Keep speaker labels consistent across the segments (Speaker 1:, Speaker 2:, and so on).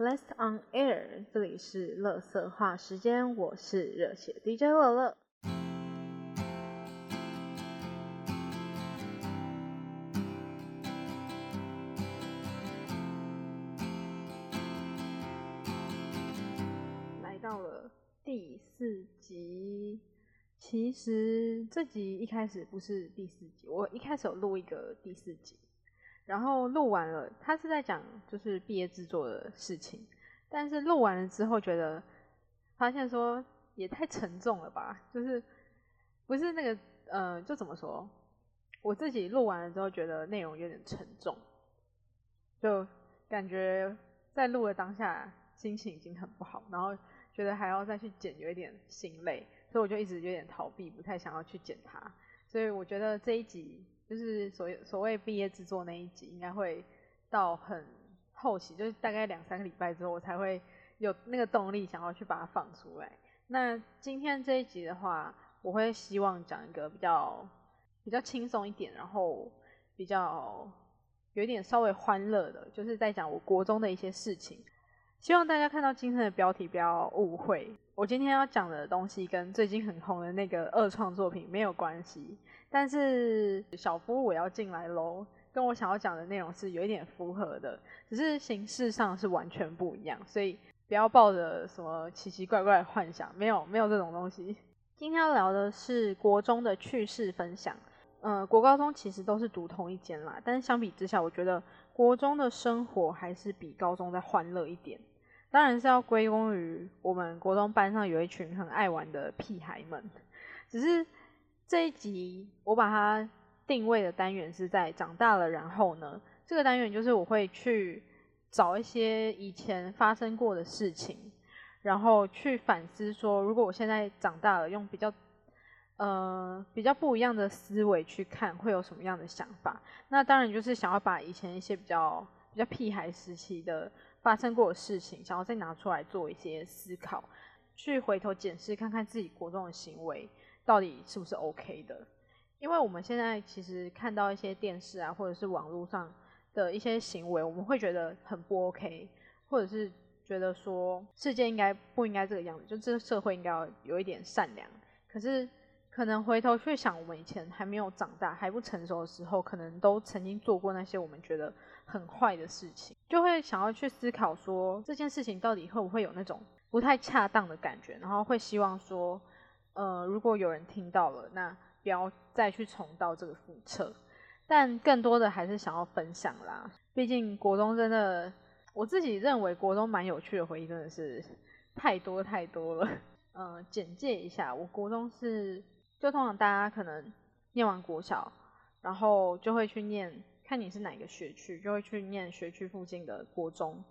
Speaker 1: Last on air，这里是乐色话时间，我是热血 DJ 乐乐。来到了第四集，其实这集一开始不是第四集，我一开始有录一个第四集。然后录完了，他是在讲就是毕业制作的事情，但是录完了之后觉得发现说也太沉重了吧，就是不是那个呃，就怎么说，我自己录完了之后觉得内容有点沉重，就感觉在录的当下心情已经很不好，然后觉得还要再去剪，有一点心累，所以我就一直有点逃避，不太想要去剪它，所以我觉得这一集。就是所所谓毕业制作那一集，应该会到很后期，就是大概两三个礼拜之后，我才会有那个动力想要去把它放出来。那今天这一集的话，我会希望讲一个比较比较轻松一点，然后比较有一点稍微欢乐的，就是在讲我国中的一些事情。希望大家看到今天的标题不要误会，我今天要讲的东西跟最近很红的那个二创作品没有关系。但是小夫我要进来喽，跟我想要讲的内容是有一点符合的，只是形式上是完全不一样，所以不要抱着什么奇奇怪怪的幻想，没有没有这种东西。今天要聊的是国中的趣事分享，呃，国高中其实都是读同一间啦，但是相比之下，我觉得国中的生活还是比高中再欢乐一点，当然是要归功于我们国中班上有一群很爱玩的屁孩们，只是。这一集我把它定位的单元是在长大了，然后呢，这个单元就是我会去找一些以前发生过的事情，然后去反思说，如果我现在长大了，用比较呃比较不一样的思维去看，会有什么样的想法？那当然就是想要把以前一些比较比较屁孩时期的发生过的事情，想要再拿出来做一些思考，去回头检视看看自己国中的行为。到底是不是 OK 的？因为我们现在其实看到一些电视啊，或者是网络上的一些行为，我们会觉得很不 OK，或者是觉得说世界应该不应该这个样子，就这个社会应该要有一点善良。可是可能回头去想，我们以前还没有长大、还不成熟的时候，可能都曾经做过那些我们觉得很坏的事情，就会想要去思考说这件事情到底会不会有那种不太恰当的感觉，然后会希望说。呃，如果有人听到了，那不要再去重蹈这个覆辙。但更多的还是想要分享啦，毕竟国中真的，我自己认为国中蛮有趣的回忆真的是太多太多了。嗯，简介一下，我国中是，就通常大家可能念完国小，然后就会去念，看你是哪个学区，就会去念学区附近的国中。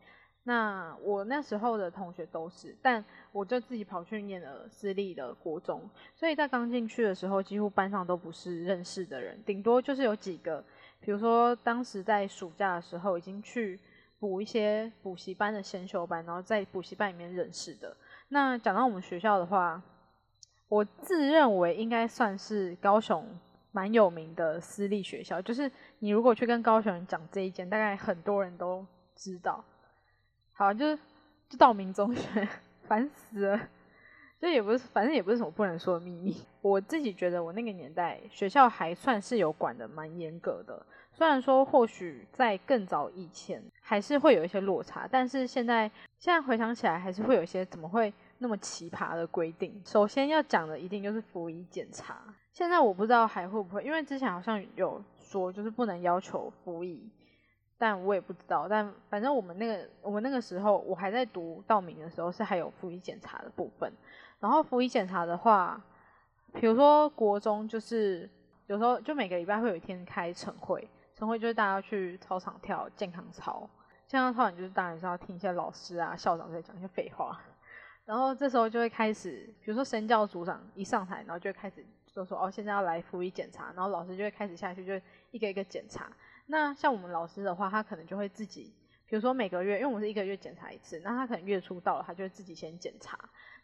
Speaker 1: 那我那时候的同学都是，但我就自己跑去念了私立的国中，所以在刚进去的时候，几乎班上都不是认识的人，顶多就是有几个，比如说当时在暑假的时候已经去补一些补习班的先修班，然后在补习班里面认识的。那讲到我们学校的话，我自认为应该算是高雄蛮有名的私立学校，就是你如果去跟高雄人讲这一间，大概很多人都知道。好，就是就道明中学，烦死了。这也不是，反正也不是什么不能说的秘密。我自己觉得，我那个年代学校还算是有管的蛮严格的。虽然说或许在更早以前还是会有一些落差，但是现在现在回想起来，还是会有一些怎么会那么奇葩的规定。首先要讲的一定就是服仪检查。现在我不知道还会不会，因为之前好像有说就是不能要求服仪。但我也不知道，但反正我们那个我们那个时候，我还在读道明的时候，是还有复仪检查的部分。然后复仪检查的话，比如说国中就是有时候就每个礼拜会有一天开晨会，晨会就是大家去操场跳健康操，健康操你就是当然是要听一些老师啊校长在讲一些废话。然后这时候就会开始，比如说神教组长一上台，然后就会开始就说哦现在要来复仪检查，然后老师就会开始下去就一个一个检查。那像我们老师的话，他可能就会自己，比如说每个月，因为我们是一个月检查一次，那他可能月初到了，他就会自己先检查。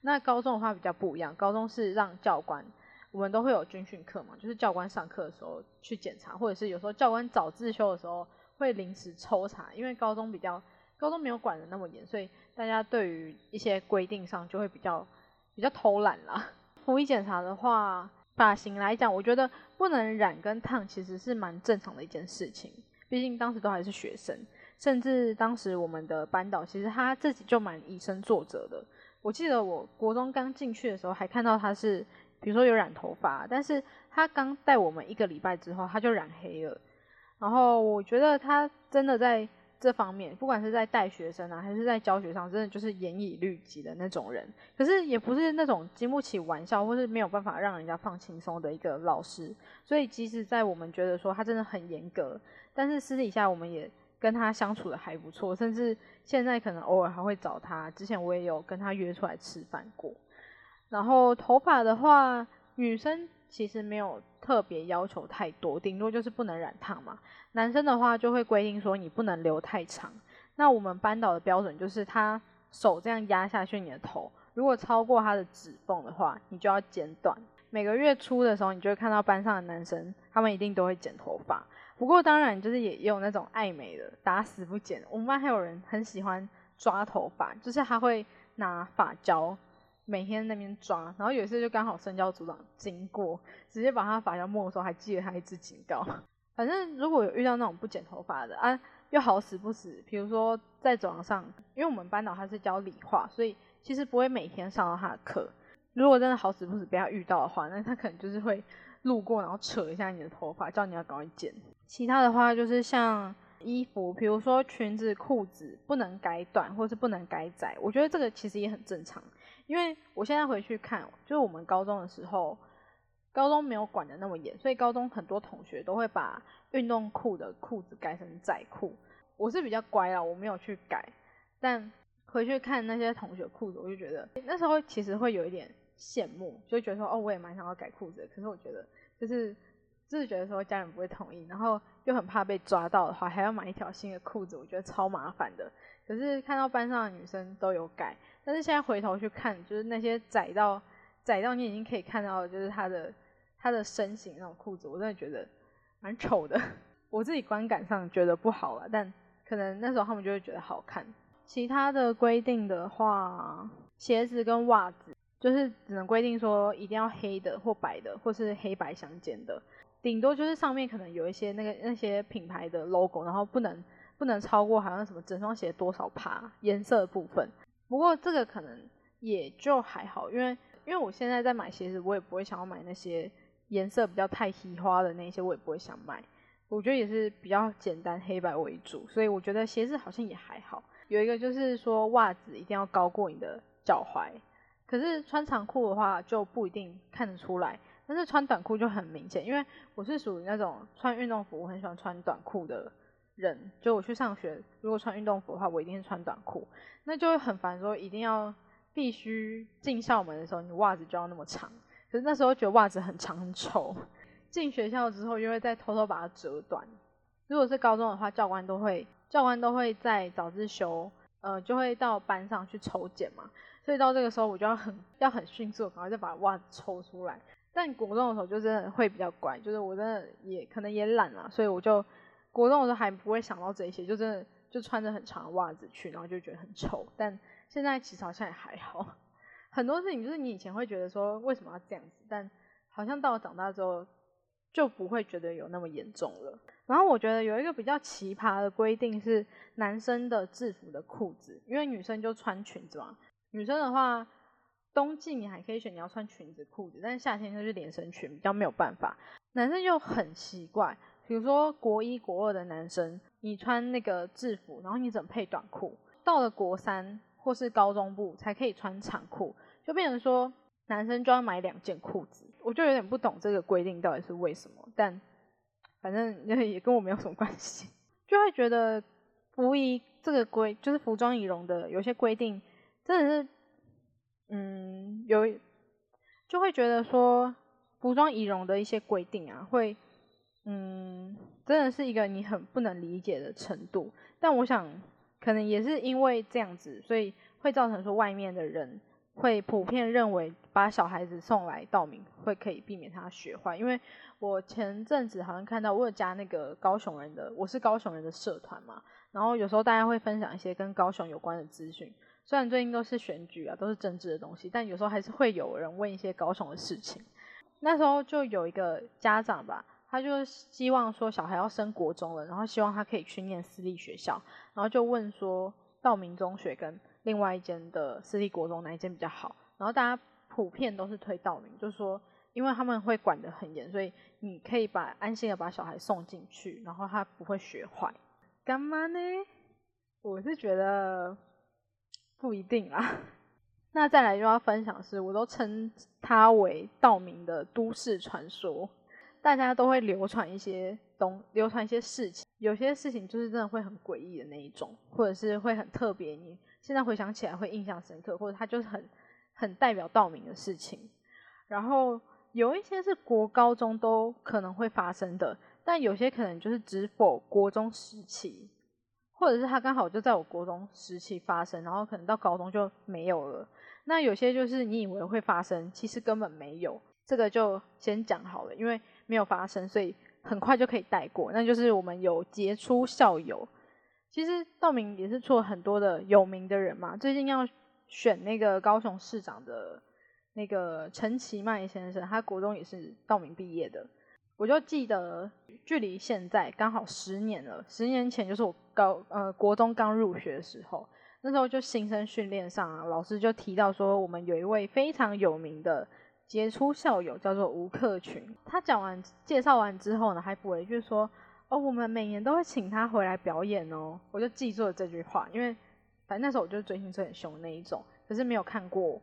Speaker 1: 那高中的话比较不一样，高中是让教官，我们都会有军训课嘛，就是教官上课的时候去检查，或者是有时候教官早自修的时候会临时抽查，因为高中比较，高高中没有管的那么严，所以大家对于一些规定上就会比较比较偷懒啦。服仪检查的话，发型来讲，我觉得不能染跟烫其实是蛮正常的一件事情，毕竟当时都还是学生，甚至当时我们的班导其实他自己就蛮以身作则的。我记得我国中刚进去的时候，还看到他是，比如说有染头发，但是他刚带我们一个礼拜之后，他就染黑了。然后我觉得他真的在这方面，不管是在带学生啊，还是在教学上，真的就是严以律己的那种人。可是也不是那种经不起玩笑，或是没有办法让人家放轻松的一个老师。所以即使在我们觉得说他真的很严格，但是私底下我们也。跟他相处的还不错，甚至现在可能偶尔还会找他。之前我也有跟他约出来吃饭过。然后头发的话，女生其实没有特别要求太多，顶多就是不能染烫嘛。男生的话就会规定说你不能留太长。那我们班导的标准就是他手这样压下去你的头，如果超过他的指缝的话，你就要剪短。每个月初的时候，你就会看到班上的男生，他们一定都会剪头发。不过当然，就是也有那种爱美的，打死不剪。我们班还有人很喜欢抓头发，就是他会拿发胶，每天那边抓。然后有一次就刚好身教组长经过，直接把他发胶没收，还记了他一支警告。反正如果有遇到那种不剪头发的啊，又好死不死，比如说在走廊上，因为我们班导他是教理化，所以其实不会每天上到他的课。如果真的好死不死被他遇到的话，那他可能就是会路过，然后扯一下你的头发，叫你要赶快剪。其他的话就是像衣服，比如说裙子、裤子不能改短，或是不能改窄。我觉得这个其实也很正常，因为我现在回去看，就是我们高中的时候，高中没有管的那么严，所以高中很多同学都会把运动裤的裤子改成窄裤。我是比较乖啊，我没有去改，但回去看那些同学裤子，我就觉得那时候其实会有一点羡慕，就觉得说哦，我也蛮想要改裤子，可是我觉得就是。就是觉得说家人不会同意，然后又很怕被抓到的话，还要买一条新的裤子，我觉得超麻烦的。可是看到班上的女生都有改，但是现在回头去看，就是那些窄到窄到你已经可以看到，就是他的他的身形那种裤子，我真的觉得蛮丑的。我自己观感上觉得不好了，但可能那时候他们就会觉得好看。其他的规定的话，鞋子跟袜子就是只能规定说一定要黑的或白的，或是黑白相间的。顶多就是上面可能有一些那个那些品牌的 logo，然后不能不能超过好像什么整双鞋多少帕颜色部分。不过这个可能也就还好，因为因为我现在在买鞋子，我也不会想要买那些颜色比较太稀花的那些，我也不会想买。我觉得也是比较简单黑白为主，所以我觉得鞋子好像也还好。有一个就是说袜子一定要高过你的脚踝，可是穿长裤的话就不一定看得出来。但是穿短裤就很明显，因为我是属于那种穿运动服我很喜欢穿短裤的人。就我去上学，如果穿运动服的话，我一定是穿短裤，那就会很烦，说一定要必须进校门的时候，你袜子就要那么长。可是那时候觉得袜子很长很丑，进学校之后又会再偷偷把它折短。如果是高中的话，教官都会教官都会在早自修，呃，就会到班上去抽检嘛，所以到这个时候我就要很要很迅速，赶快就把袜子抽出来。但国中的时候就真的会比较乖，就是我真的也可能也懒了，所以我就国中的时候还不会想到这些，就真的就穿着很长的袜子去，然后就觉得很丑。但现在其实好像也还好，很多事情就是你以前会觉得说为什么要这样子，但好像到了长大之后就不会觉得有那么严重了。然后我觉得有一个比较奇葩的规定是男生的制服的裤子，因为女生就穿裙子嘛，女生的话。冬季你还可以选你要穿裙子裤子，但是夏天就是连身裙，比较没有办法。男生就很奇怪，比如说国一国二的男生，你穿那个制服，然后你怎么配短裤？到了国三或是高中部才可以穿长裤，就变成说男生就要买两件裤子。我就有点不懂这个规定到底是为什么，但反正也跟我没有什么关系，就会觉得服仪这个规就是服装仪容的有些规定真的是。嗯，有就会觉得说服装仪容的一些规定啊，会嗯，真的是一个你很不能理解的程度。但我想，可能也是因为这样子，所以会造成说外面的人会普遍认为把小孩子送来道明会可以避免他学坏。因为我前阵子好像看到我有加那个高雄人的，我是高雄人的社团嘛。然后有时候大家会分享一些跟高雄有关的资讯。虽然最近都是选举啊，都是政治的东西，但有时候还是会有人问一些高雄的事情。那时候就有一个家长吧，他就希望说小孩要升国中了，然后希望他可以去念私立学校，然后就问说道明中学跟另外一间的私立国中哪一间比较好？然后大家普遍都是推道明，就是说因为他们会管得很严，所以你可以把安心的把小孩送进去，然后他不会学坏。干嘛呢？我是觉得不一定啦。那再来就要分享是，我都称它为道明的都市传说，大家都会流传一些东，流传一些事情，有些事情就是真的会很诡异的那一种，或者是会很特别，你现在回想起来会印象深刻，或者它就是很很代表道明的事情。然后有一些是国高中都可能会发生的，但有些可能就是只否国中时期，或者是它刚好就在我国中时期发生，然后可能到高中就没有了。那有些就是你以为会发生，其实根本没有，这个就先讲好了，因为没有发生，所以很快就可以带过。那就是我们有杰出校友，其实道明也是出了很多的有名的人嘛。最近要选那个高雄市长的那个陈其迈先生，他国中也是道明毕业的。我就记得距离现在刚好十年了，十年前就是我高呃国中刚入学的时候。那时候就新生训练上啊，老师就提到说，我们有一位非常有名的杰出校友，叫做吴克群。他讲完介绍完之后呢，还补了一句说：“哦，我们每年都会请他回来表演哦。”我就记住了这句话，因为反正那时候我就是追星追很凶那一种，可是没有看过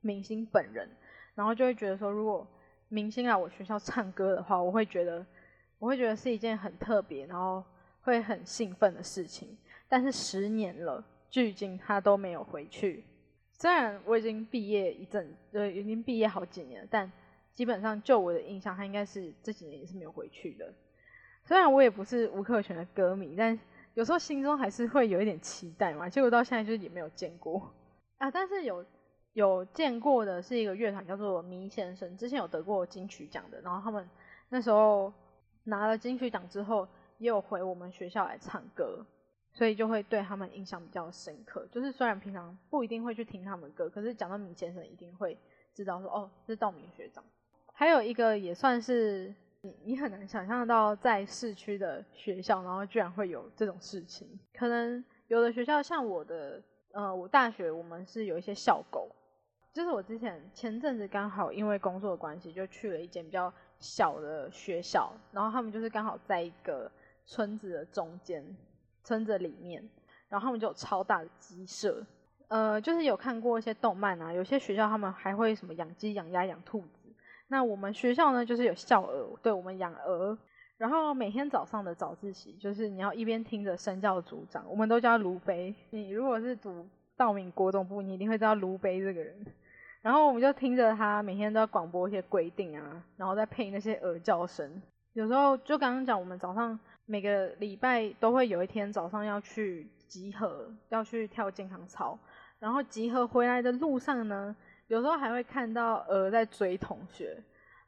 Speaker 1: 明星本人，然后就会觉得说，如果明星来我学校唱歌的话，我会觉得我会觉得是一件很特别，然后会很兴奋的事情。但是十年了。距今他都没有回去，虽然我已经毕业一阵，呃，已经毕业好几年了，但基本上就我的印象，他应该是这几年也是没有回去的。虽然我也不是吴克群的歌迷，但有时候心中还是会有一点期待嘛。结果到现在就是也没有见过啊，但是有有见过的是一个乐团叫做迷先生，之前有得过金曲奖的，然后他们那时候拿了金曲奖之后，也有回我们学校来唱歌。所以就会对他们印象比较深刻。就是虽然平常不一定会去听他们歌，可是讲到闵先生，一定会知道说哦，是道明学长。还有一个也算是你你很难想象到在市区的学校，然后居然会有这种事情。可能有的学校像我的，呃，我大学我们是有一些校狗，就是我之前前阵子刚好因为工作的关系，就去了一间比较小的学校，然后他们就是刚好在一个村子的中间。村子里面，然后他们就有超大的鸡舍，呃，就是有看过一些动漫啊，有些学校他们还会什么养鸡、养鸭、养兔子。那我们学校呢，就是有校鹅，对我们养鹅。然后每天早上的早自习，就是你要一边听着身教组长，我们都叫卢贝。你如果是读道明国中部，你一定会知道卢贝这个人。然后我们就听着他每天都要广播一些规定啊，然后再配那些鹅叫声。有时候就刚刚讲，我们早上。每个礼拜都会有一天早上要去集合，要去跳健康操。然后集合回来的路上呢，有时候还会看到鹅在追同学。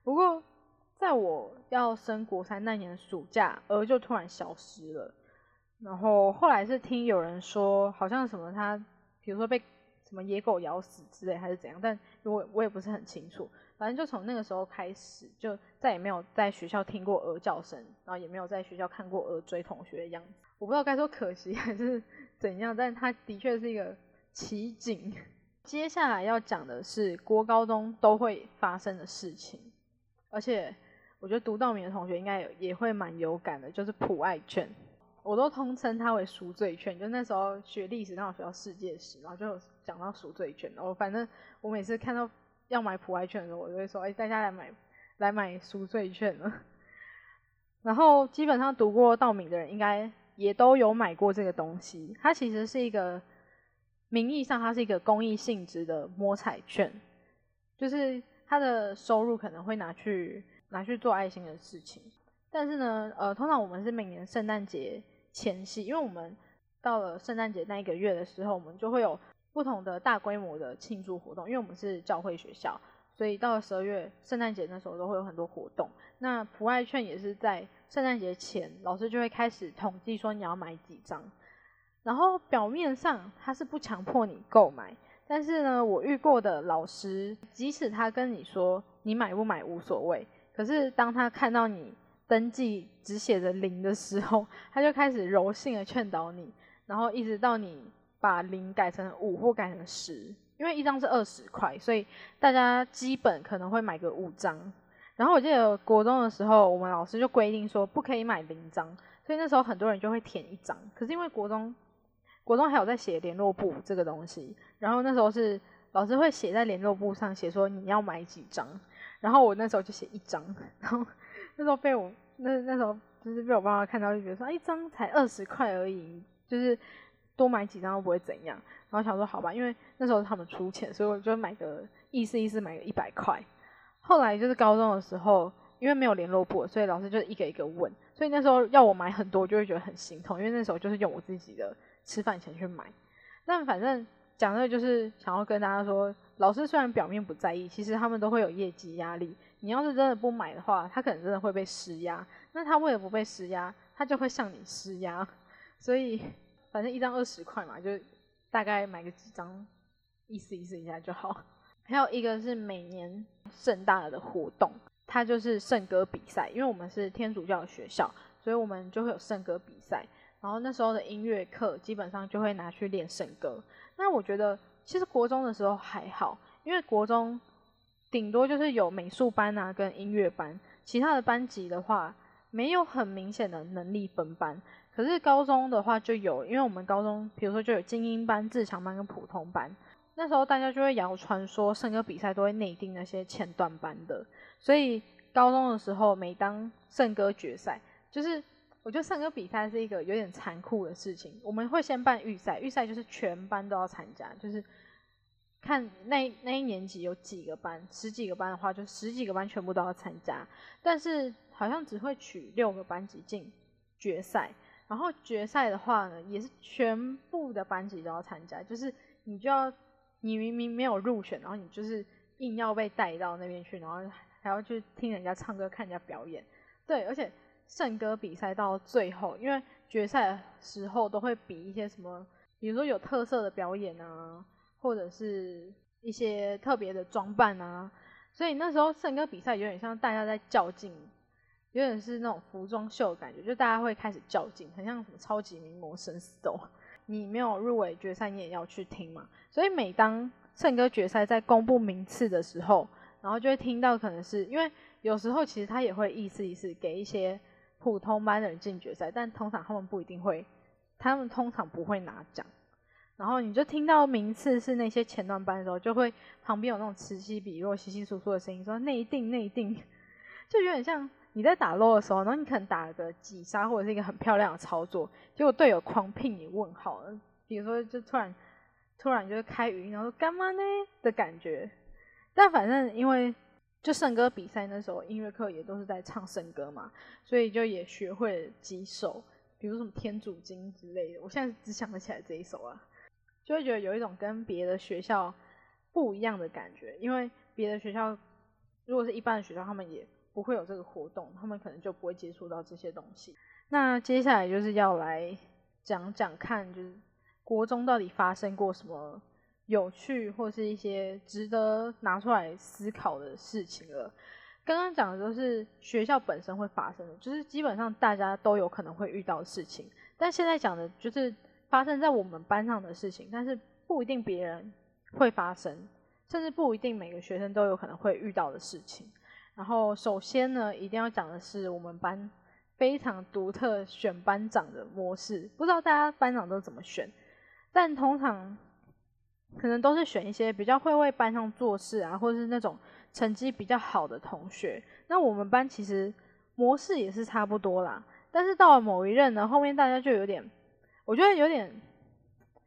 Speaker 1: 不过在我要升国三那年暑假，鹅就突然消失了。然后后来是听有人说，好像什么它，比如说被什么野狗咬死之类，还是怎样，但我我也不是很清楚。反正就从那个时候开始，就再也没有在学校听过鹅叫声，然后也没有在学校看过鹅追同学的样子。我不知道该说可惜还是怎样，但它的确是一个奇景。接下来要讲的是国高中都会发生的事情，而且我觉得读道明的同学应该也会蛮有感的，就是普爱卷，我都通称它为赎罪券。就那时候学历史，刚好学到世界史，然后就讲到赎罪券，然后反正我每次看到。要买普爱券的时候，我就会说：“哎，大家来买，来买赎罪券了。”然后基本上读过道明的人，应该也都有买过这个东西。它其实是一个名义上，它是一个公益性质的摸彩券，就是它的收入可能会拿去拿去做爱心的事情。但是呢，呃，通常我们是每年圣诞节前夕，因为我们到了圣诞节那一个月的时候，我们就会有。不同的大规模的庆祝活动，因为我们是教会学校，所以到了十二月圣诞节那时候都会有很多活动。那普爱券也是在圣诞节前，老师就会开始统计说你要买几张。然后表面上他是不强迫你购买，但是呢，我遇过的老师，即使他跟你说你买不买无所谓，可是当他看到你登记只写着零的时候，他就开始柔性的劝导你，然后一直到你把零改成五或改成十，因为一张是二十块，所以大家基本可能会买个五张。然后我记得国中的时候，我们老师就规定说不可以买零张，所以那时候很多人就会填一张。可是因为国中国中还有在写联络簿这个东西，然后那时候是老师会写在联络簿上写说你要买几张，然后我那时候就写一张，然后那时候被我那那时候就是被我爸妈看到就觉得说一张才二十块而已，就是多买几张都不会怎样，然后想说好吧，因为那时候他们出钱，所以我就买个意思意思买个一百块。后来就是高中的时候，因为没有联络簿，所以老师就一个一个问，所以那时候要我买很多，就会觉得很心痛，因为那时候就是用我自己的。吃饭钱去买，但反正讲的就是想要跟大家说，老师虽然表面不在意，其实他们都会有业绩压力。你要是真的不买的话，他可能真的会被施压。那他为了不被施压，他就会向你施压。所以反正一张二十块嘛，就大概买个几张，意思意思一下就好。还有一个是每年盛大的活动，它就是圣歌比赛。因为我们是天主教学校，所以我们就会有圣歌比赛。然后那时候的音乐课基本上就会拿去练圣歌。那我觉得其实国中的时候还好，因为国中顶多就是有美术班啊跟音乐班，其他的班级的话没有很明显的能力分班。可是高中的话就有，因为我们高中比如说就有精英班、自强班跟普通班。那时候大家就会谣传说圣歌比赛都会内定那些前段班的，所以高中的时候每当圣歌决赛就是。我觉得圣歌比赛是一个有点残酷的事情。我们会先办预赛，预赛就是全班都要参加，就是看那那一年级有几个班，十几个班的话，就十几个班全部都要参加。但是好像只会取六个班级进决赛，然后决赛的话呢，也是全部的班级都要参加，就是你就要你明明没有入选，然后你就是硬要被带到那边去，然后还要去听人家唱歌，看人家表演。对，而且。圣歌比赛到最后，因为决赛的时候都会比一些什么，比如说有特色的表演啊，或者是一些特别的装扮啊，所以那时候圣歌比赛有点像大家在较劲，有点是那种服装秀感觉，就大家会开始较劲，很像什么超级名模生死斗。你没有入围决赛，你也要去听嘛。所以每当圣歌决赛在公布名次的时候，然后就会听到，可能是因为有时候其实他也会意思意思给一些。普通班的人进决赛，但通常他们不一定会，他们通常不会拿奖。然后你就听到名次是那些前段班的时候，就会旁边有那种此起彼落、稀稀疏疏的声音，说内定内定，就有点像你在打 low 的时候，然后你可能打个几杀或者是一个很漂亮的操作，结果队友狂聘你问号。比如说就突然突然就是开语音，然后说干嘛呢的感觉。但反正因为。就圣歌比赛那时候，音乐课也都是在唱圣歌嘛，所以就也学会了几首，比如什么《天主经》之类的。我现在只想得起来这一首啊，就会觉得有一种跟别的学校不一样的感觉。因为别的学校如果是一般的学校，他们也不会有这个活动，他们可能就不会接触到这些东西。那接下来就是要来讲讲看，就是国中到底发生过什么。有趣或是一些值得拿出来思考的事情了。刚刚讲的都是学校本身会发生的，就是基本上大家都有可能会遇到的事情。但现在讲的就是发生在我们班上的事情，但是不一定别人会发生，甚至不一定每个学生都有可能会遇到的事情。然后首先呢，一定要讲的是我们班非常独特选班长的模式，不知道大家班长都怎么选，但通常。可能都是选一些比较会为班上做事啊，或者是那种成绩比较好的同学。那我们班其实模式也是差不多啦，但是到了某一任呢，后面大家就有点，我觉得有点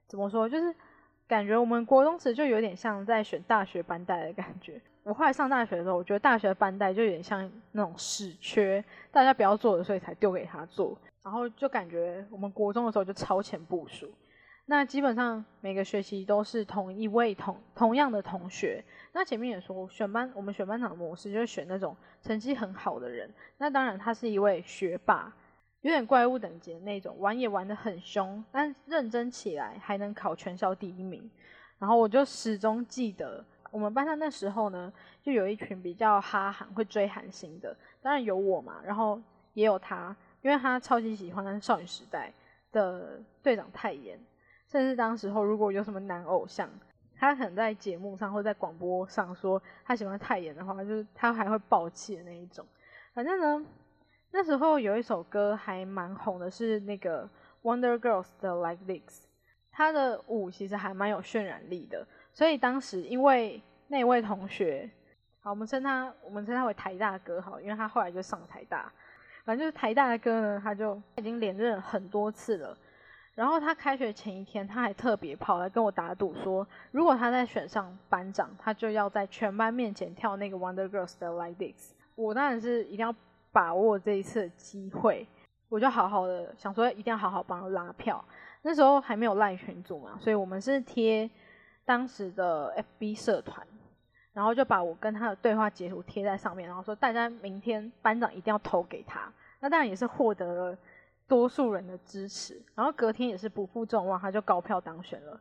Speaker 1: 怎么说，就是感觉我们国中时就有点像在选大学班带的感觉。我后来上大学的时候，我觉得大学班带就有点像那种屎缺，大家不要做的，所以才丢给他做，然后就感觉我们国中的时候就超前部署。那基本上每个学期都是同一位同同样的同学。那前面也说选班，我们选班长的模式就是选那种成绩很好的人。那当然他是一位学霸，有点怪物等级的那种，玩也玩得很凶，但认真起来还能考全校第一名。然后我就始终记得，我们班上那时候呢，就有一群比较哈韩会追韩星的，当然有我嘛，然后也有他，因为他超级喜欢少女时代的队长太妍，甚至当时候如果有什么男偶像。他可能在节目上或在广播上说他喜欢泰妍的话，就是他还会爆气的那一种。反正呢，那时候有一首歌还蛮红的，是那个 Wonder Girls 的 Like This，他的舞其实还蛮有渲染力的。所以当时因为那位同学，好，我们称他我们称他为台大哥好，因为他后来就上台大。反正就是台大的哥呢，他就已经连任很多次了。然后他开学前一天，他还特别跑来跟我打赌说，如果他再选上班长，他就要在全班面前跳那个 Wonder Girls 的 Like This。我当然是一定要把握这一次机会，我就好好的想说，一定要好好帮他拉票。那时候还没有赖群组嘛，所以我们是贴当时的 FB 社团，然后就把我跟他的对话截图贴在上面，然后说大家明天班长一定要投给他。那当然也是获得了。多数人的支持，然后隔天也是不负众望，他就高票当选了。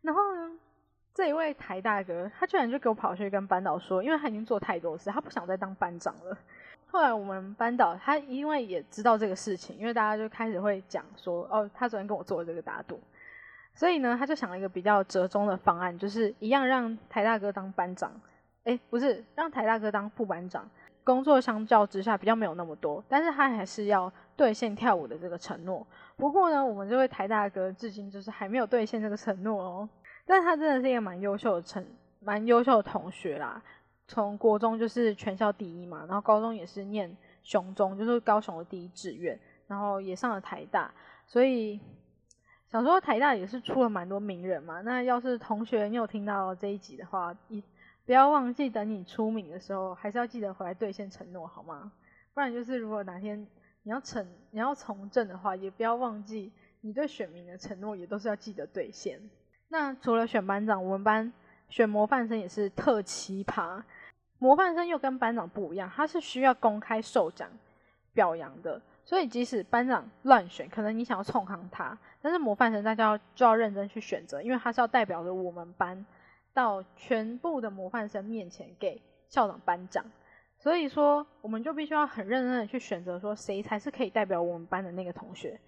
Speaker 1: 然后呢，这一位台大哥，他居然就给我跑去跟班导说，因为他已经做太多事，他不想再当班长了。后来我们班导他因为也知道这个事情，因为大家就开始会讲说，哦，他昨天跟我做了这个打赌，所以呢，他就想了一个比较折中的方案，就是一样让台大哥当班长，哎，不是让台大哥当副班长。工作相较之下比较没有那么多，但是他还是要兑现跳舞的这个承诺。不过呢，我们这位台大哥至今就是还没有兑现这个承诺哦。但他真的是一个蛮优秀的成，蛮优秀的同学啦。从国中就是全校第一嘛，然后高中也是念雄中，就是高雄的第一志愿，然后也上了台大。所以想说台大也是出了蛮多名人嘛。那要是同学你有听到这一集的话，一。不要忘记，等你出名的时候，还是要记得回来兑现承诺，好吗？不然就是，如果哪天你要成你要从政的话，也不要忘记你对选民的承诺，也都是要记得兑现。那除了选班长，我们班选模范生也是特奇葩。模范生又跟班长不一样，他是需要公开授奖表扬的，所以即使班长乱选，可能你想要冲康他，但是模范生大家要就要认真去选择，因为他是要代表着我们班。到全部的模范生面前给校长颁奖，所以说我们就必须要很认真的去选择，说谁才是可以代表我们班的那个同学。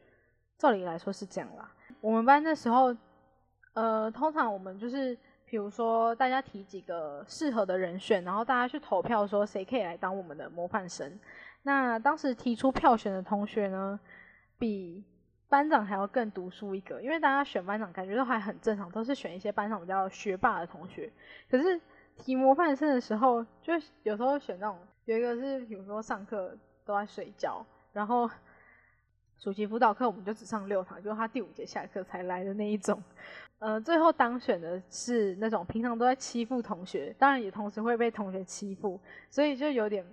Speaker 1: 照理来说是这样啦。我们班那时候，呃，通常我们就是，比如说大家提几个适合的人选，然后大家去投票，说谁可以来当我们的模范生。那当时提出票选的同学呢，比。班长还要更独树一格，因为大家选班长感觉都还很正常，都是选一些班上比较学霸的同学。可是提模范生的时候，就有时候选那种有一个是，比如说上课都在睡觉，然后暑期辅导课我们就只上六堂，就是他第五节下课才来的那一种。呃，最后当选的是那种平常都在欺负同学，当然也同时会被同学欺负，所以就有点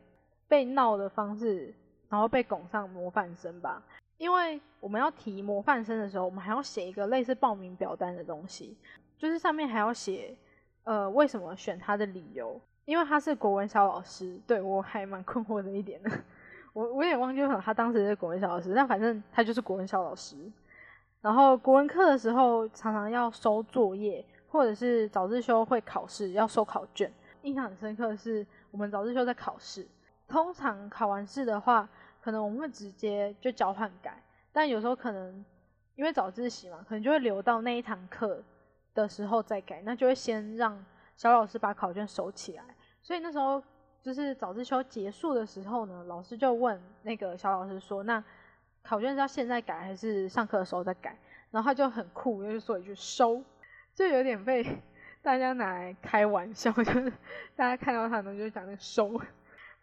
Speaker 1: 被闹的方式，然后被拱上模范生吧。因为我们要提模范生的时候，我们还要写一个类似报名表单的东西，就是上面还要写，呃，为什么选他的理由。因为他是国文小老师，对我还蛮困惑的一点的。我我也忘记他当时是国文小老师，但反正他就是国文小老师。然后国文课的时候，常常要收作业，或者是早自修会考试要收考卷。印象很深刻的是，我们早自修在考试，通常考完试的话。可能我们会直接就交换改，但有时候可能因为早自习嘛，可能就会留到那一堂课的时候再改，那就会先让小老师把考卷收起来。所以那时候就是早自修结束的时候呢，老师就问那个小老师说：“那考卷是要现在改还是上课的时候再改？”然后他就很酷，就是说一句“收”，就有点被大家拿来开玩笑，就是大家看到他呢就讲那个“收”。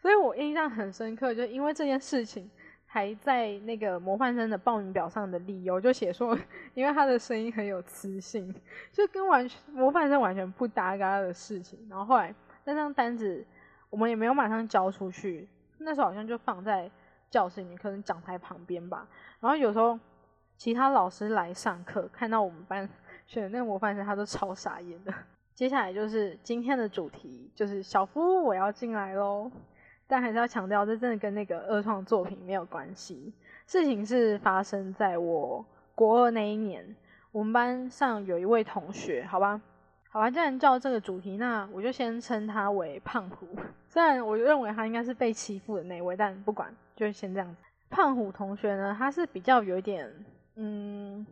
Speaker 1: 所以我印象很深刻，就因为这件事情，还在那个模范生的报名表上的理由就写说，因为他的声音很有磁性，就跟完全模范生完全不搭嘎的事情。然后后来那张单子我们也没有马上交出去，那时候好像就放在教室里面，可能讲台旁边吧。然后有时候其他老师来上课，看到我们班选的那个模范生，他都超傻眼的。接下来就是今天的主题，就是小夫我要进来喽。但还是要强调，这真的跟那个二创作品没有关系。事情是发生在我国二那一年，我们班上有一位同学，好吧，好吧，既然叫这个主题，那我就先称他为胖虎。虽然我认为他应该是被欺负的那位，但不管，就先这样子。胖虎同学呢，他是比较有一点，嗯，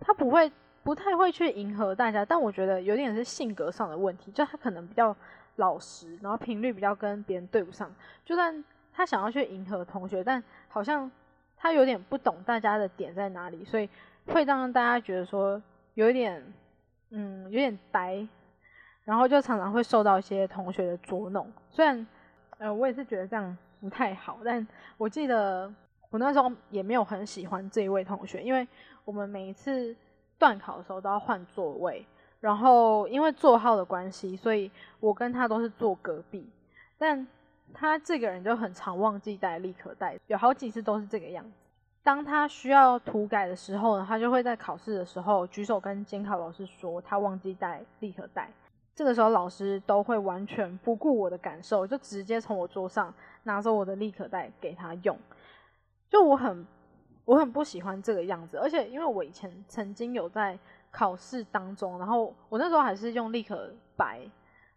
Speaker 1: 他不会，不太会去迎合大家，但我觉得有点是性格上的问题，就他可能比较。老实，然后频率比较跟别人对不上。就算他想要去迎合同学，但好像他有点不懂大家的点在哪里，所以会让大家觉得说有一点，嗯，有点呆。然后就常常会受到一些同学的捉弄。虽然，呃，我也是觉得这样不太好，但我记得我那时候也没有很喜欢这一位同学，因为我们每一次断考的时候都要换座位。然后因为座号的关系，所以我跟他都是坐隔壁。但他这个人就很常忘记带立可带，有好几次都是这个样子。当他需要涂改的时候呢，他就会在考试的时候举手跟监考老师说他忘记带立可带。这个时候老师都会完全不顾我的感受，就直接从我桌上拿走我的立可带给他用。就我很我很不喜欢这个样子，而且因为我以前曾经有在。考试当中，然后我那时候还是用立可白，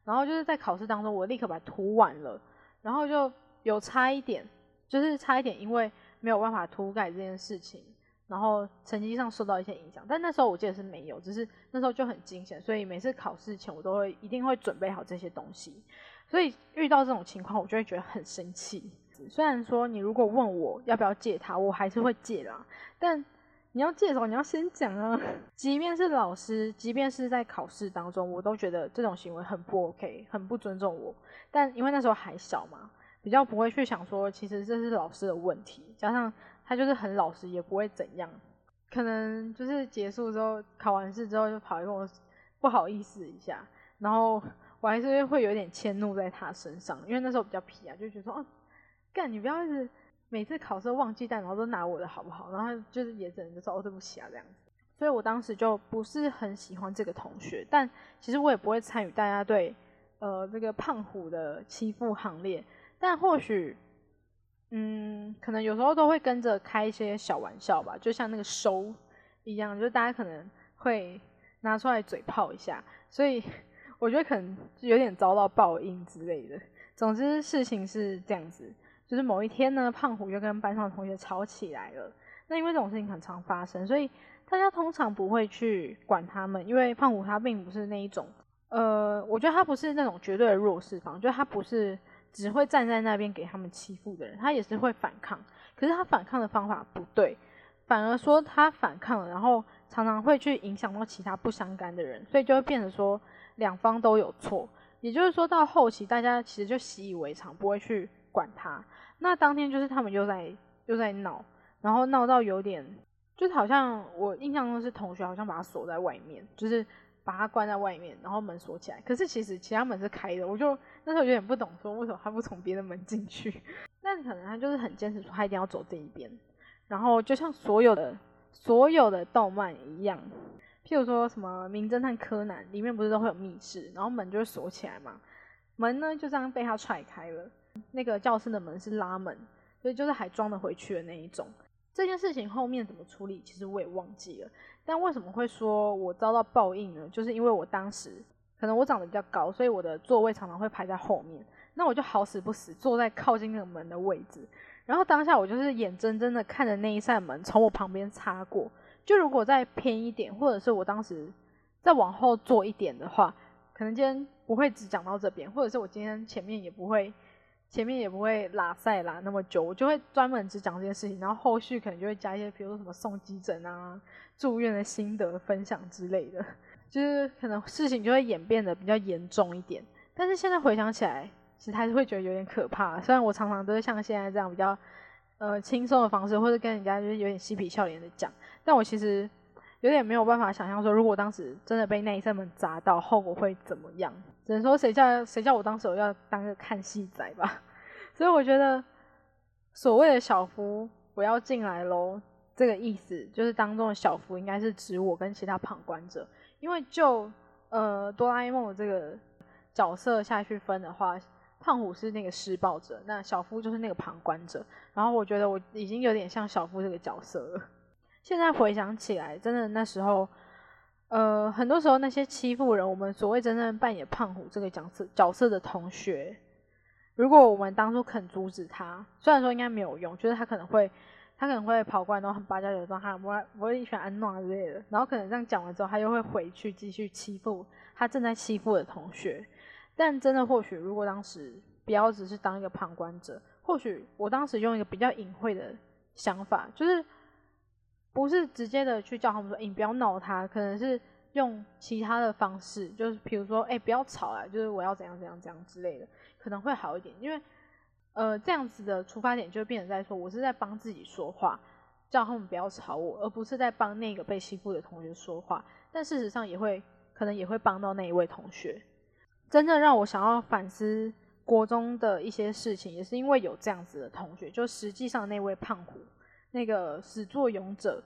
Speaker 1: 然后就是在考试当中，我立可白涂完了，然后就有差一点，就是差一点，因为没有办法涂改这件事情，然后成绩上受到一些影响。但那时候我记得是没有，只是那时候就很惊险，所以每次考试前我都会一定会准备好这些东西。所以遇到这种情况，我就会觉得很生气。虽然说你如果问我要不要借他，我还是会借啦，但。你要介绍，你要先讲啊！即便是老师，即便是在考试当中，我都觉得这种行为很不 OK，很不尊重我。但因为那时候还小嘛，比较不会去想说，其实这是老师的问题。加上他就是很老实，也不会怎样。可能就是结束之后，考完试之后就跑来跟我不好意思一下，然后我还是会有点迁怒在他身上，因为那时候比较皮啊，就觉得说，啊，干你不要一直。每次考试忘记带，然后都拿我的好不好？然后就是也只能就说哦对不起啊这样子。所以我当时就不是很喜欢这个同学，但其实我也不会参与大家对呃这个胖虎的欺负行列。但或许，嗯，可能有时候都会跟着开一些小玩笑吧，就像那个收一样，就大家可能会拿出来嘴炮一下。所以我觉得可能有点遭到报应之类的。总之事情是这样子。就是某一天呢，胖虎就跟班上的同学吵起来了。那因为这种事情很常发生，所以大家通常不会去管他们，因为胖虎他并不是那一种，呃，我觉得他不是那种绝对的弱势方，就他不是只会站在那边给他们欺负的人，他也是会反抗。可是他反抗的方法不对，反而说他反抗了，然后常常会去影响到其他不相干的人，所以就会变成说两方都有错。也就是说到后期，大家其实就习以为常，不会去。管他，那当天就是他们又在又在闹，然后闹到有点，就是好像我印象中是同学好像把他锁在外面，就是把他关在外面，然后门锁起来。可是其实其他门是开的，我就那时候有点不懂，说为什么他不从别的门进去？但可能他就是很坚持说他一定要走这一边。然后就像所有的所有的动漫一样，譬如说什么名侦探柯南里面不是都会有密室，然后门就会锁起来嘛，门呢就这样被他踹开了。那个教室的门是拉门，所以就是还装得回去的那一种。这件事情后面怎么处理，其实我也忘记了。但为什么会说我遭到报应呢？就是因为我当时可能我长得比较高，所以我的座位常常会排在后面。那我就好死不死坐在靠近那个门的位置。然后当下我就是眼睁睁的看着那一扇门从我旁边擦过。就如果再偏一点，或者是我当时再往后坐一点的话，可能今天不会只讲到这边，或者是我今天前面也不会。前面也不会拉塞拉那么久，我就会专门只讲这件事情，然后后续可能就会加一些，比如说什么送急诊啊、住院的心得分享之类的，就是可能事情就会演变得比较严重一点。但是现在回想起来，其实还是会觉得有点可怕。虽然我常常都是像现在这样比较呃轻松的方式，或者跟人家就是有点嬉皮笑脸的讲，但我其实有点没有办法想象说，如果当时真的被那一扇门砸到，后果会怎么样。只能说谁叫谁叫我当时要当个看戏仔吧，所以我觉得所谓的小夫我要进来喽，这个意思，就是当中的小夫应该是指我跟其他旁观者，因为就呃哆啦 A 梦这个角色下去分的话，胖虎是那个施暴者，那小夫就是那个旁观者。然后我觉得我已经有点像小夫这个角色了。现在回想起来，真的那时候，呃，很多时候那些欺负人，我们所谓真正扮演胖虎这个角色角色的同学，如果我们当初肯阻止他，虽然说应该没有用，就是他可能会。他可能会跑过来，然后很八加九状态，我我会选安诺之类的。然后可能这样讲完之后，他又会回去继续欺负他正在欺负的同学。但真的或许，如果当时不要只是当一个旁观者，或许我当时用一个比较隐晦的想法，就是不是直接的去叫他们说，你不要闹他，可能是用其他的方式，就是比如说，哎，不要吵啊，就是我要怎样怎样怎样之类的，可能会好一点，因为。呃，这样子的出发点就变成在说，我是在帮自己说话，叫他们不要吵我，而不是在帮那个被欺负的同学说话。但事实上也会，可能也会帮到那一位同学。真正让我想要反思国中的一些事情，也是因为有这样子的同学。就实际上那位胖虎，那个始作俑者，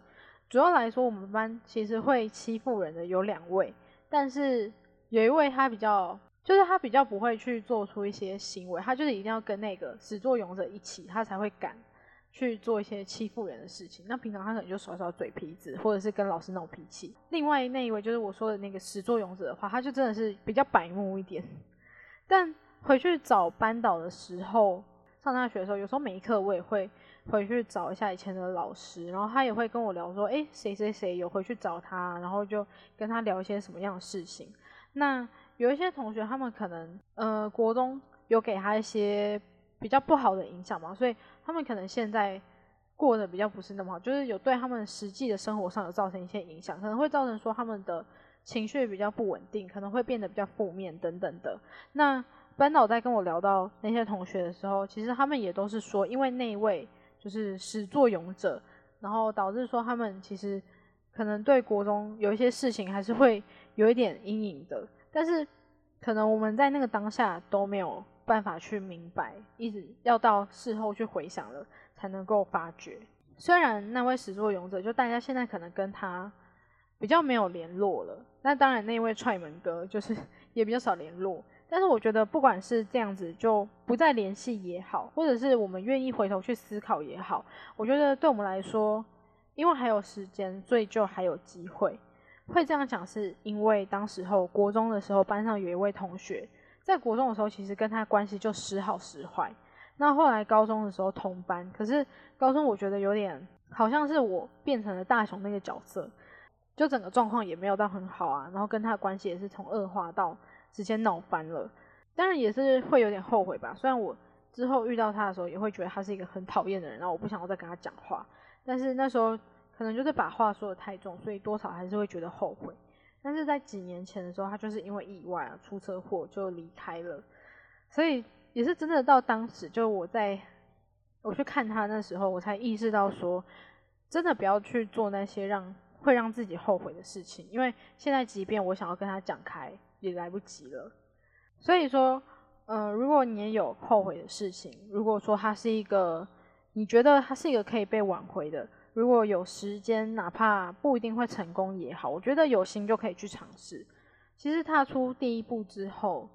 Speaker 1: 主要来说，我们班其实会欺负人的有两位，但是有一位他比较。就是他比较不会去做出一些行为，他就是一定要跟那个始作俑者一起，他才会敢去做一些欺负人的事情。那平常他可能就耍耍嘴皮子，或者是跟老师闹脾气。另外那一位就是我说的那个始作俑者的话，他就真的是比较白目一点。但回去找班导的时候，上大学的时候，有时候每一课我也会回去找一下以前的老师，然后他也会跟我聊说，哎，谁谁谁有回去找他，然后就跟他聊一些什么样的事情。那有一些同学，他们可能呃国中有给他一些比较不好的影响嘛，所以他们可能现在过得比较不是那么好，就是有对他们实际的生活上有造成一些影响，可能会造成说他们的情绪比较不稳定，可能会变得比较负面等等的。那班导在跟我聊到那些同学的时候，其实他们也都是说，因为那一位就是始作俑者，然后导致说他们其实可能对国中有一些事情还是会有一点阴影的。但是，可能我们在那个当下都没有办法去明白，一直要到事后去回想了才能够发觉。虽然那位始作俑者，就大家现在可能跟他比较没有联络了，那当然那位踹门哥就是 也比较少联络。但是我觉得，不管是这样子就不再联系也好，或者是我们愿意回头去思考也好，我觉得对我们来说，因为还有时间，所以就还有机会。会这样讲，是因为当时候国中的时候，班上有一位同学，在国中的时候，其实跟他关系就时好时坏。那后来高中的时候同班，可是高中我觉得有点好像是我变成了大雄那个角色，就整个状况也没有到很好啊。然后跟他的关系也是从恶化到直接闹翻了。当然也是会有点后悔吧。虽然我之后遇到他的时候，也会觉得他是一个很讨厌的人，然后我不想要再跟他讲话。但是那时候。可能就是把话说的太重，所以多少还是会觉得后悔。但是在几年前的时候，他就是因为意外啊出车祸就离开了，所以也是真的到当时，就我在我去看他那时候，我才意识到说，真的不要去做那些让会让自己后悔的事情，因为现在即便我想要跟他讲开，也来不及了。所以说，嗯，如果你也有后悔的事情，如果说他是一个你觉得他是一个可以被挽回的。如果有时间，哪怕不一定会成功也好，我觉得有心就可以去尝试。其实踏出第一步之后，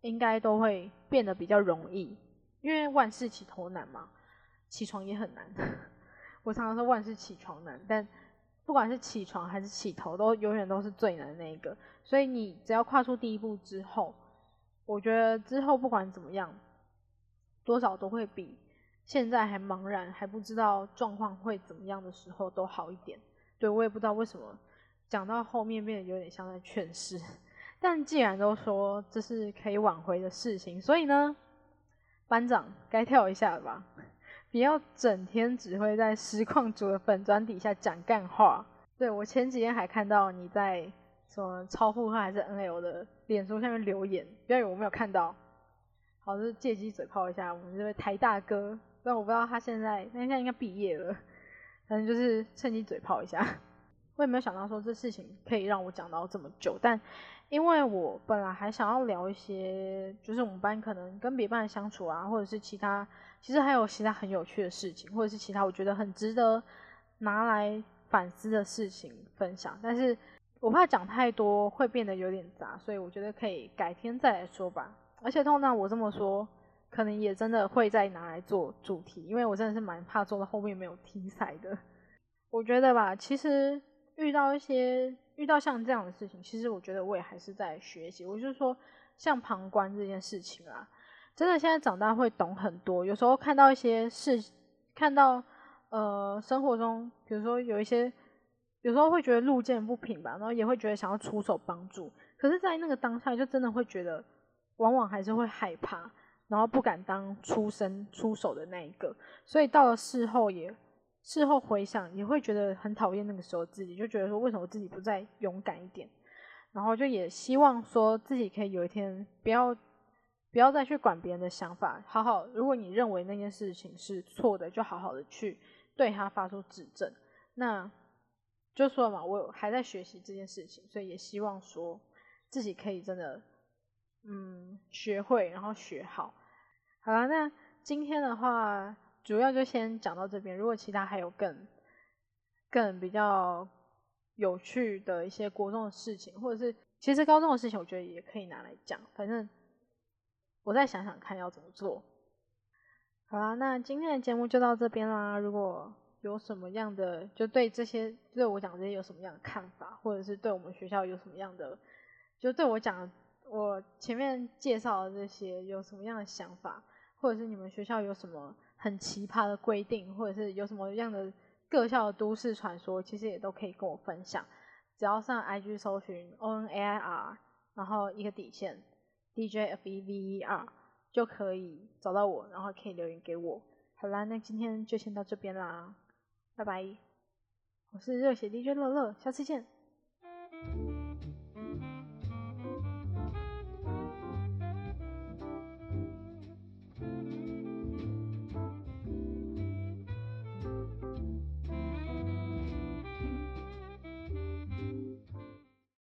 Speaker 1: 应该都会变得比较容易，因为万事起头难嘛，起床也很难。我常常说万事起床难，但不管是起床还是起头，都永远都是最难的那一个。所以你只要跨出第一步之后，我觉得之后不管怎么样，多少都会比。现在还茫然，还不知道状况会怎么样的时候，都好一点。对我也不知道为什么讲到后面变得有点像在劝世。但既然都说这是可以挽回的事情，所以呢，班长该跳一下了吧？不要整天只会在实况组的粉砖底下讲干话。对我前几天还看到你在什么超负荷还是 NL 的脸书下面留言，不要以为我没有看到。好，就是借机嘴炮一下我们这位台大哥。但我不知道他现在，他现在应该毕业了，反正就是趁机嘴炮一下。我也没有想到说这事情可以让我讲到这么久，但因为我本来还想要聊一些，就是我们班可能跟别班相处啊，或者是其他，其实还有其他很有趣的事情，或者是其他我觉得很值得拿来反思的事情分享，但是我怕讲太多会变得有点杂，所以我觉得可以改天再来说吧。而且通常我这么说，可能也真的会再拿来做主题，因为我真的是蛮怕做到后面没有题材的。我觉得吧，其实遇到一些遇到像这样的事情，其实我觉得我也还是在学习。我就是说，像旁观这件事情啊，真的现在长大会懂很多。有时候看到一些事，看到呃生活中，比如说有一些，有时候会觉得路见不平吧，然后也会觉得想要出手帮助。可是，在那个当下，就真的会觉得。往往还是会害怕，然后不敢当出声出手的那一个，所以到了事后也事后回想，也会觉得很讨厌那个时候自己，就觉得说为什么自己不再勇敢一点，然后就也希望说自己可以有一天不要不要再去管别人的想法，好好如果你认为那件事情是错的，就好好的去对他发出指正。那就说嘛，我还在学习这件事情，所以也希望说自己可以真的。嗯，学会然后学好，好了，那今天的话主要就先讲到这边。如果其他还有更更比较有趣的一些国中的事情，或者是其实高中的事情，我觉得也可以拿来讲。反正我再想想看要怎么做。好啦，那今天的节目就到这边啦。如果有什么样的就对这些对我讲这些有什么样的看法，或者是对我们学校有什么样的就对我讲。我前面介绍的这些有什么样的想法，或者是你们学校有什么很奇葩的规定，或者是有什么样的各校的都市传说，其实也都可以跟我分享。只要上 IG 搜寻 O N A I R，然后一个底线 D J F E V E R 就可以找到我，然后可以留言给我。好啦，那今天就先到这边啦，拜拜。我是热血 DJ 乐乐，下次见。